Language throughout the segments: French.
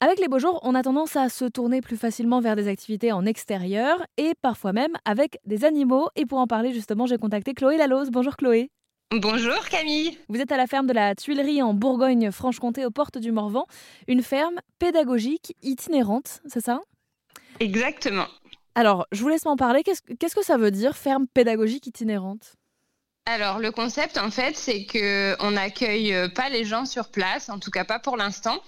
Avec les beaux jours, on a tendance à se tourner plus facilement vers des activités en extérieur et parfois même avec des animaux. Et pour en parler justement, j'ai contacté Chloé Lalose. Bonjour Chloé. Bonjour Camille. Vous êtes à la ferme de la Tuilerie en Bourgogne-Franche-Comté aux portes du Morvan, une ferme pédagogique itinérante, c'est ça? Exactement. Alors, je vous laisse m'en parler. Qu'est-ce que ça veut dire ferme pédagogique itinérante? Alors le concept en fait c'est que on n'accueille pas les gens sur place, en tout cas pas pour l'instant.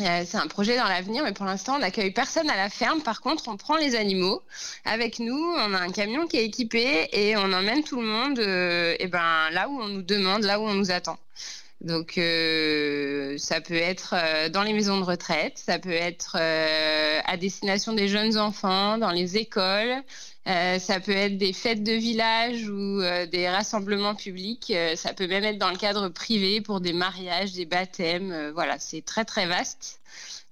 Euh, c'est un projet dans l'avenir, mais pour l'instant, on n'accueille personne à la ferme. Par contre, on prend les animaux avec nous. On a un camion qui est équipé et on emmène tout le monde euh, et ben, là où on nous demande, là où on nous attend. Donc, euh, ça peut être dans les maisons de retraite, ça peut être à destination des jeunes enfants, dans les écoles, euh, ça peut être des fêtes de village ou euh, des rassemblements publics. Euh, ça peut même être dans le cadre privé pour des mariages, des baptêmes. voilà, c'est très très vaste.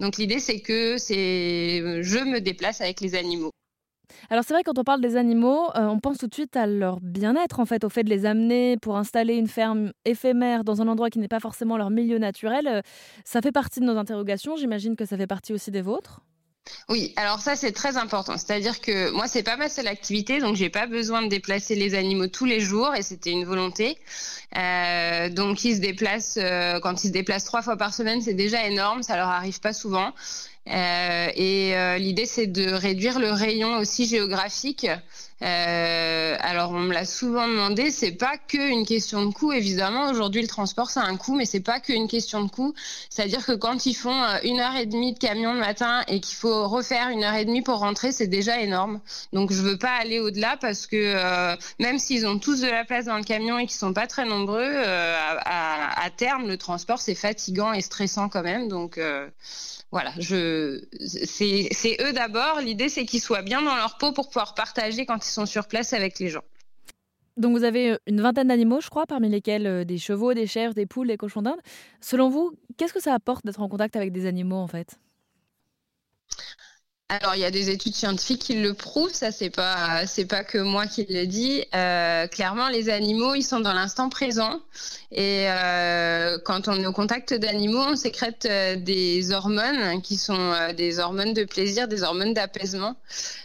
Donc l'idée c'est que c'est je me déplace avec les animaux. Alors c'est vrai quand on parle des animaux, on pense tout de suite à leur bien-être en fait, au fait de les amener pour installer une ferme éphémère dans un endroit qui n'est pas forcément leur milieu naturel. ça fait partie de nos interrogations. J'imagine que ça fait partie aussi des vôtres. Oui, alors ça c'est très important. C'est-à-dire que moi c'est pas ma seule activité, donc j'ai pas besoin de déplacer les animaux tous les jours et c'était une volonté. Euh, donc ils se déplacent euh, quand ils se déplacent trois fois par semaine, c'est déjà énorme. Ça leur arrive pas souvent. Euh, et euh, l'idée, c'est de réduire le rayon aussi géographique. Euh, alors, on me l'a souvent demandé. C'est pas que une question de coût. Évidemment, aujourd'hui, le transport, c'est un coût, mais c'est pas qu'une question de coût. C'est-à-dire que quand ils font une heure et demie de camion le matin et qu'il faut refaire une heure et demie pour rentrer, c'est déjà énorme. Donc, je veux pas aller au-delà parce que même s'ils ont tous de la place dans le camion et qu'ils sont pas très nombreux, à, à, terme, le transport, c'est fatigant et stressant quand même. Donc, voilà, c'est eux d'abord. L'idée, c'est qu'ils soient bien dans leur peau pour pouvoir partager quand ils sont sur place avec les gens. Donc vous avez euh, une vingtaine d'animaux, je crois, parmi lesquels euh, des chevaux, des chèvres, des poules, des cochons d'Inde. Selon vous, qu'est-ce que ça apporte d'être en contact avec des animaux en fait? Alors, il y a des études scientifiques qui le prouvent, ça c'est pas c'est pas que moi qui le dis. Euh, clairement, les animaux, ils sont dans l'instant présent et euh, quand on est au contact d'animaux, on sécrète euh, des hormones qui sont des hormones de plaisir, des hormones d'apaisement.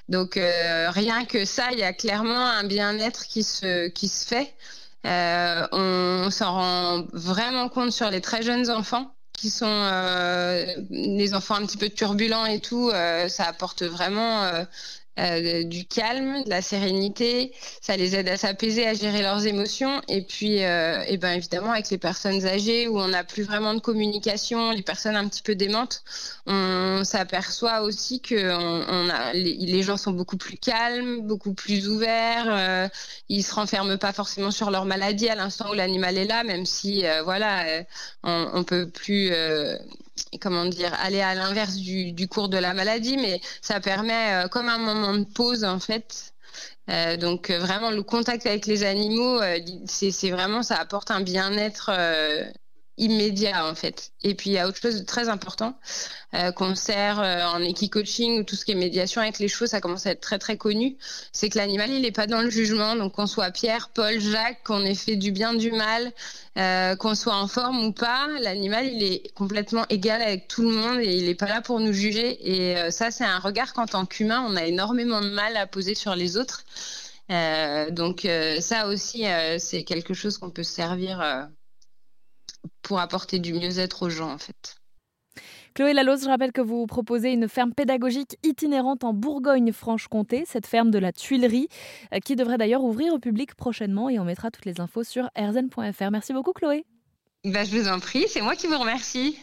Donc rien que ça, il y a clairement un bien-être qui se qui se fait. on s'en rend vraiment compte sur les très jeunes enfants qui sont euh, les enfants un petit peu turbulents et tout, euh, ça apporte vraiment euh, du calme, de la sérénité. Ça les aide à s'apaiser, à gérer leurs émotions. Et puis, euh, et ben évidemment, avec les personnes âgées où on n'a plus vraiment de communication, les personnes un petit peu démentes, on s'aperçoit aussi que les, gens sont beaucoup plus calmes, beaucoup plus ouverts. Euh, ils se renferment pas forcément sur leur maladie à l'instant où l'animal est là, même si euh, voilà, on, on peut plus comment dire, aller à l'inverse du, cours de la maladie, mais ça permet euh, comme un moment de pause en fait. Euh, donc euh, vraiment le contact avec les animaux, c'est vraiment ça apporte un bien-être immédiat en fait. Et puis il y a autre chose de très important euh, qu'on sert euh, en équi-coaching ou tout ce qui est médiation avec les chevaux, ça commence à être très très connu. C'est que l'animal il n'est pas dans le jugement, donc qu'on soit Pierre, Paul, Jacques, qu'on ait fait du bien, du mal, euh, qu'on soit en forme ou pas, l'animal il est complètement égal avec tout le monde et il n'est pas là pour nous juger. Et euh, ça c'est un regard qu'en tant qu'humain on a énormément de mal à poser sur les autres. Euh, donc ça aussi c'est quelque chose qu'on peut servir pour apporter du mieux-être aux gens en fait. Chloé Lalose, je rappelle que vous proposez une ferme pédagogique itinérante en Bourgogne-Franche-Comté, cette ferme de la Tuilerie, euh, qui devrait d'ailleurs ouvrir au public prochainement et on mettra toutes les infos sur rzn.fr. Merci beaucoup Chloé. Bah, je vous en prie, c'est moi qui vous remercie.